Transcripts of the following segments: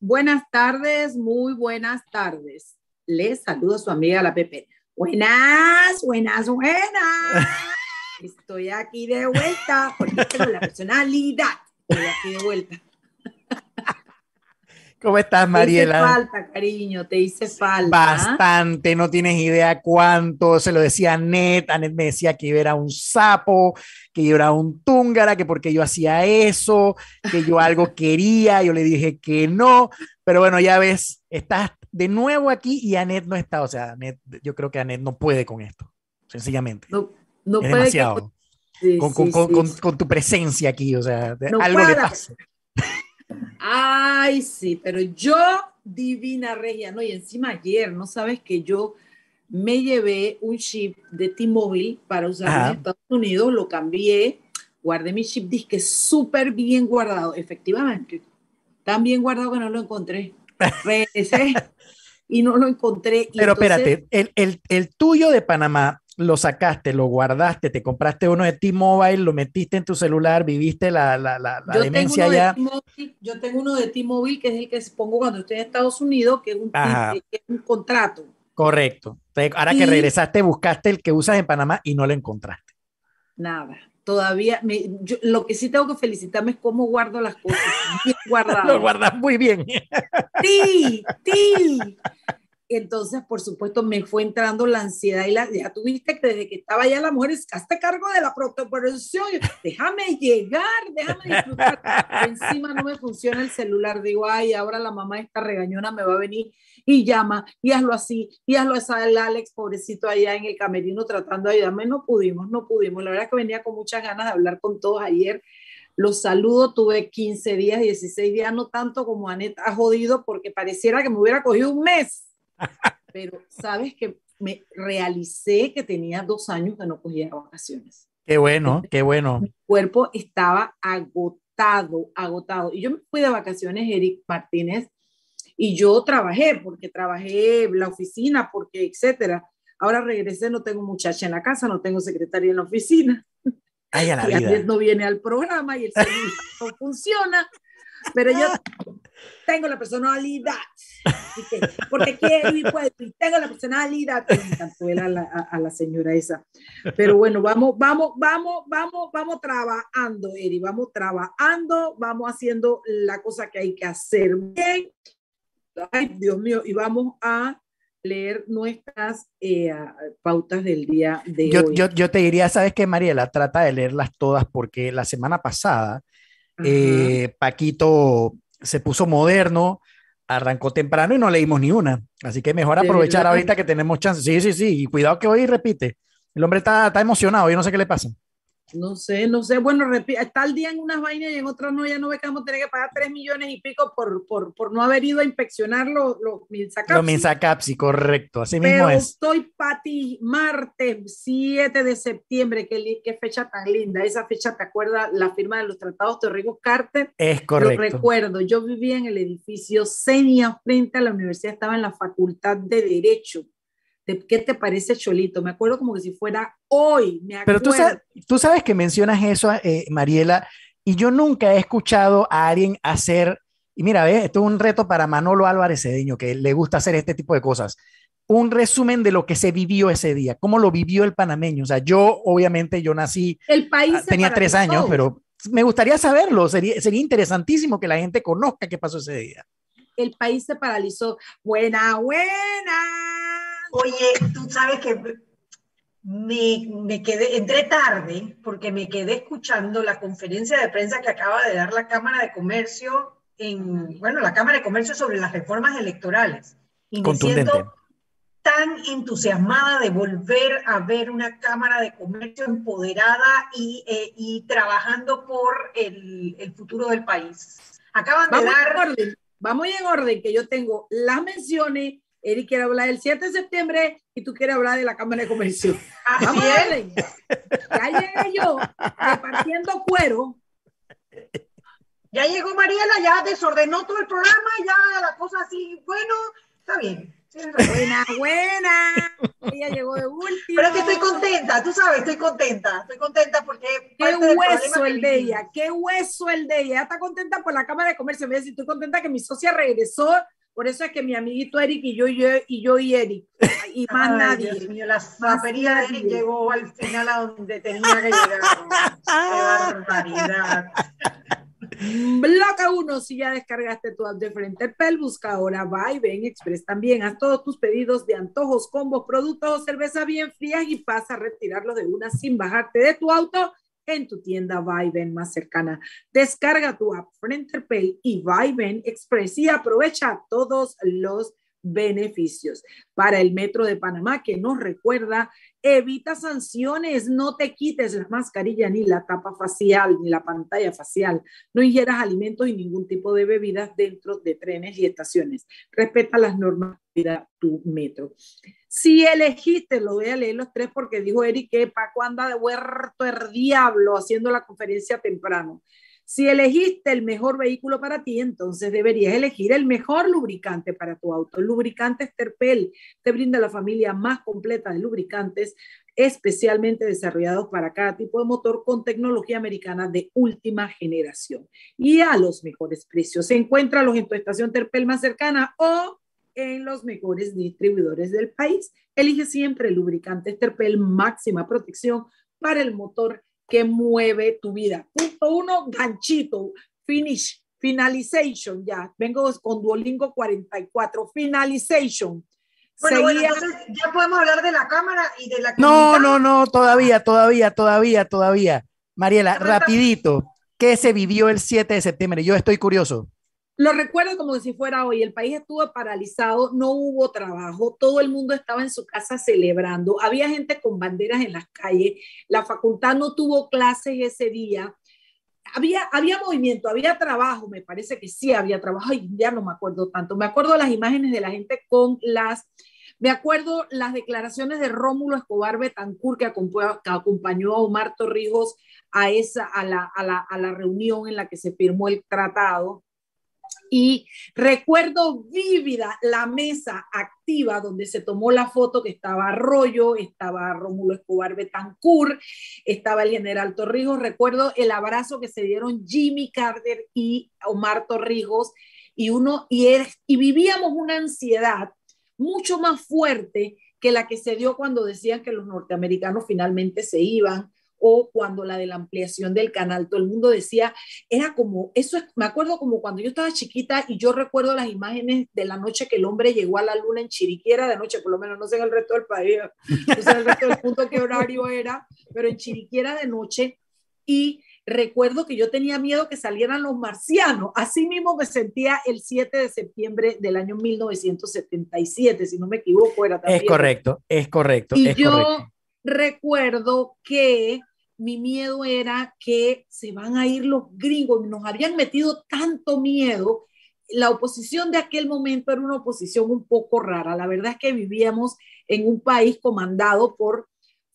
Buenas tardes, muy buenas tardes. Les saludo a su amiga la Pepe. Buenas, buenas, buenas. Estoy aquí de vuelta porque tengo la personalidad. Estoy aquí de vuelta. ¿Cómo estás, Mariela? Te hice falta, cariño, te hice falta. Bastante, no tienes idea cuánto. Se lo decía a Net. Anet me decía que yo era un sapo, que yo era un túngara, que porque yo hacía eso, que yo algo quería. Yo le dije que no. Pero bueno, ya ves, estás de nuevo aquí y Anet no está. O sea, Anet, yo creo que Anet no puede con esto, sencillamente. No, no es puede demasiado. Sí, con, sí, con, con, sí, con- sí. con tu presencia aquí, o sea, No algo le pasa. Ay, sí, pero yo, divina regia, no, y encima ayer, ¿no sabes que yo me llevé un chip de T-Mobile para usar Ajá. en Estados Unidos, lo cambié, guardé mi chip, disque súper bien guardado, efectivamente, tan bien guardado que no lo encontré. Regresé y no lo encontré. Pero entonces- espérate, el, el, el tuyo de Panamá lo sacaste, lo guardaste, te compraste uno de T-Mobile, lo metiste en tu celular, viviste la, la, la, la Yo tengo, demencia de ya. T-Mobile, yo tengo uno de T-Mobile que es el que pongo cuando estoy en Estados Unidos, que es un, Ajá. que es un contrato. Correcto. Entonces, ahora que regresaste, buscaste el que usas en Panamá y no lo encontraste. Nada, todavía, me, yo- lo que sí tengo que felicitarme es cómo guardo las cosas, bien Lo guardado. guardas muy bien. Sí, sí. Entonces, por supuesto, me fue entrando la ansiedad y la, ya tuviste que desde que estaba allá la mujer, hazte cargo de la protección, déjame llegar, déjame disfrutar. Encima no me funciona el celular, digo, ay, ahora la mamá esta regañona me va a venir y llama, y hazlo así, y hazlo así, el Alex, pobrecito, allá en el camerino tratando de ayudarme, no pudimos, no pudimos. La verdad que venía con muchas ganas de hablar con todos ayer. Los saludo, tuve 15 días, 16 días, no tanto como Anet ha jodido, porque pareciera que me hubiera cogido un mes. Pero sabes que me realicé que tenía dos años que no cogía vacaciones. Qué bueno, qué bueno. Mi cuerpo estaba agotado, agotado. Y yo me fui de vacaciones, Eric Martínez, y yo trabajé, porque trabajé la oficina, porque etcétera. Ahora regresé, no tengo muchacha en la casa, no tengo secretaria en la oficina. Ay, a la y vida. no viene al programa y el celular no funciona, pero yo tengo la personalidad, porque quiero y puedo, y tengo la personalidad, me encantó él a la, a, a la señora esa, pero bueno, vamos, vamos, vamos, vamos, vamos trabajando, Eri, vamos trabajando, vamos haciendo la cosa que hay que hacer bien, ay, Dios mío, y vamos a leer nuestras eh, pautas del día de Yo, hoy. yo, yo te diría, ¿sabes qué, Mariela? Trata de leerlas todas porque la semana pasada eh, Paquito se puso moderno, arrancó temprano y no leímos ni una. Así que mejor ¿De aprovechar ahorita que tenemos chance. Sí, sí, sí. Y cuidado que hoy repite. El hombre está, está emocionado, yo no sé qué le pasa. No sé, no sé. Bueno, está al día en unas vainas y en otras no. Ya no ve que vamos a tener que pagar 3 millones y pico por, por, por no haber ido a inspeccionar los los Milsacapsi. Lo Minsacapsi, correcto. Así mismo es. estoy para ti, martes 7 de septiembre. Qué, qué fecha tan linda. Esa fecha, ¿te acuerdas? La firma de los tratados de Rigo Carter. Es Lo correcto. recuerdo. Yo vivía en el edificio Senia frente a la universidad. Estaba en la facultad de Derecho. ¿De- ¿Qué te parece, Cholito? Me acuerdo como que si fuera hoy. Me Pero tú sabes, tú sabes que mencionas eso, eh, Mariela, y yo nunca he escuchado a alguien hacer, y mira, ve, esto es un reto para Manolo Álvarez Cedeño, que le gusta hacer este tipo de cosas, un resumen de lo que se vivió ese día, cómo lo vivió el panameño. O sea, yo, obviamente, yo nací, El país ah, tenía tres años, pero me gustaría saberlo, sería, sería interesantísimo que la gente conozca qué pasó ese día. el país se paralizó. Buena, buena. Oye, tú sabes que me, me quedé, entré tarde porque me quedé escuchando la conferencia de prensa que acaba de dar la Cámara de Comercio en, bueno, la Cámara de Comercio sobre las reformas electorales. Y me Contundente. siento tan entusiasmada de volver a ver una Cámara de Comercio empoderada y, eh, y trabajando por el, el futuro del país. Acaban de Vamos en dar... orden. Vamos en orden, que yo tengo las menciones. Eric quiere hablar del 7 de septiembre y tú quieres hablar de la Cámara de Comercio. Así es. Ya llegué yo repartiendo cuero. Ya llegó Mariela, ya desordenó todo el programa, ya la cosa así, bueno, está bien. Buena, buena. ella llegó de última. Pero es que estoy contenta, tú sabes, estoy contenta, estoy contenta porque... Qué hueso el de ella, qué hueso el de ella. Ella está contenta por la Cámara de Comercio. Me dice, estoy contenta que mi socia regresó por eso es que mi amiguito Eric y yo y, yo, y, yo y Eric, y más nadie. Dios mío, la zapería de Eric llegó al final a donde tenía que llegar. ¡Qué barbaridad! Bloca uno, si ya descargaste tu app de Frente Pel, busca ahora Viben Express también. Haz todos tus pedidos de antojos, combos, productos o cerveza bien frías y pasa a retirarlos de una sin bajarte de tu auto en tu tienda Viben más cercana. Descarga tu app Pay y Viben Express y aprovecha todos los beneficios. Para el Metro de Panamá, que nos recuerda, evita sanciones, no te quites la mascarilla ni la tapa facial ni la pantalla facial, no ingieras alimentos y ningún tipo de bebidas dentro de trenes y estaciones. Respeta las normas de tu metro. Si elegiste, lo voy a leer los tres porque dijo Eric que Paco anda de huerto el diablo haciendo la conferencia temprano. Si elegiste el mejor vehículo para ti, entonces deberías elegir el mejor lubricante para tu auto. Lubricante Sterpel te brinda la familia más completa de lubricantes especialmente desarrollados para cada tipo de motor con tecnología americana de última generación y a los mejores precios. Encuéntralos en tu estación Terpel más cercana o en los mejores distribuidores del país. Elige siempre el lubricante Terpel máxima protección para el motor que mueve tu vida. Punto uno, ganchito, finish, finalization, ya. Vengo con Duolingo 44, finalization. Bueno, bueno, entonces ya podemos hablar de la cámara y de la No, no, no, todavía, todavía, todavía, todavía. Mariela, rapidito, ¿qué se vivió el 7 de septiembre? Yo estoy curioso. Lo recuerdo como si fuera hoy. El país estuvo paralizado, no hubo trabajo, todo el mundo estaba en su casa celebrando. Había gente con banderas en las calles. La facultad no tuvo clases ese día. Había, había movimiento, había trabajo, me parece que sí había trabajo, y ya no me acuerdo tanto. Me acuerdo las imágenes de la gente con las me acuerdo las declaraciones de Rómulo Escobar Betancourt, que acompañó a Omar Torrijos a, esa, a, la, a, la, a la reunión en la que se firmó el tratado. Y recuerdo vívida la mesa activa donde se tomó la foto que estaba Arroyo, estaba Rómulo Escobar Betancourt, estaba el general Torrijos. Recuerdo el abrazo que se dieron Jimmy Carter y Omar Torrijos y uno y, y vivíamos una ansiedad mucho más fuerte que la que se dio cuando decían que los norteamericanos finalmente se iban o cuando la de la ampliación del canal, todo el mundo decía, era como, eso es, me acuerdo como cuando yo estaba chiquita y yo recuerdo las imágenes de la noche que el hombre llegó a la luna en Chiriquiera de noche, por lo menos no sé en el resto del país, no sé en el resto del punto qué horario era, pero en Chiriquiera de noche y recuerdo que yo tenía miedo que salieran los marcianos. Así mismo me sentía el 7 de septiembre del año 1977, si no me equivoco, era también. Es correcto, es correcto. Y yo recuerdo que mi miedo era que se van a ir los gringos, nos habían metido tanto miedo. La oposición de aquel momento era una oposición un poco rara. La verdad es que vivíamos en un país comandado por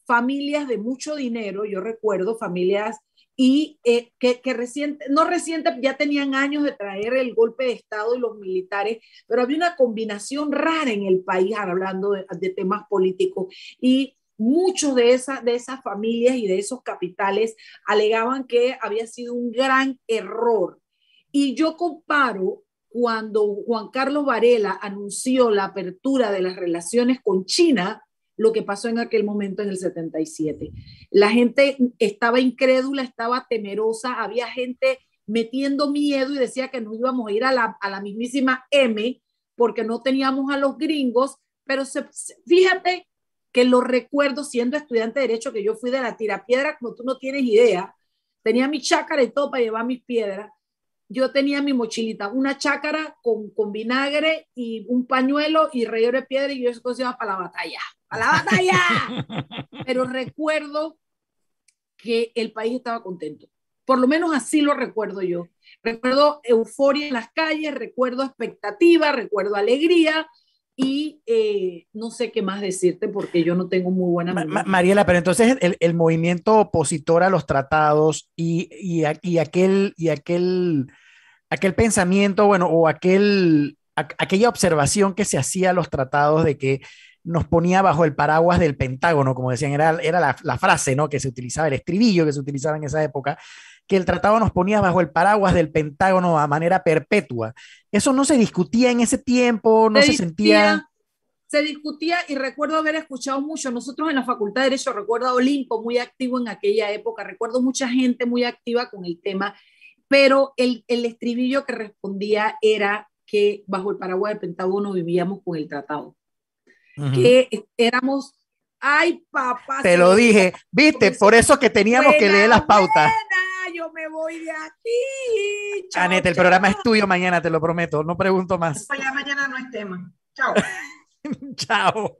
familias de mucho dinero, yo recuerdo familias y eh, que, que reciente, no reciente, ya tenían años de traer el golpe de Estado y los militares, pero había una combinación rara en el país hablando de, de temas políticos y muchos de, esa, de esas familias y de esos capitales alegaban que había sido un gran error. Y yo comparo cuando Juan Carlos Varela anunció la apertura de las relaciones con China, lo que pasó en aquel momento en el 77. La gente estaba incrédula, estaba temerosa, había gente metiendo miedo y decía que nos íbamos a ir a la, a la mismísima M porque no teníamos a los gringos, pero se, fíjate que lo recuerdo siendo estudiante de Derecho, que yo fui de la tirapiedra, como tú no tienes idea. Tenía mi chácara y todo para llevar mis piedras. Yo tenía mi mochilita, una chácara con, con vinagre y un pañuelo y relleno de piedra y yo eso se para la batalla, para la batalla. Pero recuerdo que el país estaba contento. Por lo menos así lo recuerdo yo. Recuerdo euforia en las calles, recuerdo expectativa, recuerdo alegría, y eh, no sé qué más decirte porque yo no tengo muy buena memoria. Mariela, pero entonces el, el, movimiento opositor a los tratados y, y, y, aquel, y aquel, aquel pensamiento, bueno, o aquel, aquella observación que se hacía a los tratados de que nos ponía bajo el paraguas del Pentágono, como decían, era, era la, la, frase ¿no? que se utilizaba, el estribillo que se utilizaba en esa época, que el tratado nos ponía bajo el paraguas del Pentágono a manera perpetua. Eso no se discutía en ese tiempo, no se, se sentía se discutía y recuerdo haber escuchado mucho, nosotros en la Facultad de Derecho, recuerdo a Olimpo muy activo en aquella época, recuerdo mucha gente muy activa con el tema, pero el, el estribillo que respondía era que bajo el paraguas del Pentágono vivíamos con el tratado, uh -huh. que éramos, ay papá. Te lo dije, viste, por eso que teníamos buena, que leer las pautas. Buena, yo me voy de aquí. Chao, el programa es tuyo mañana, te lo prometo, no pregunto más. Ya mañana no es tema. Chao. Chao.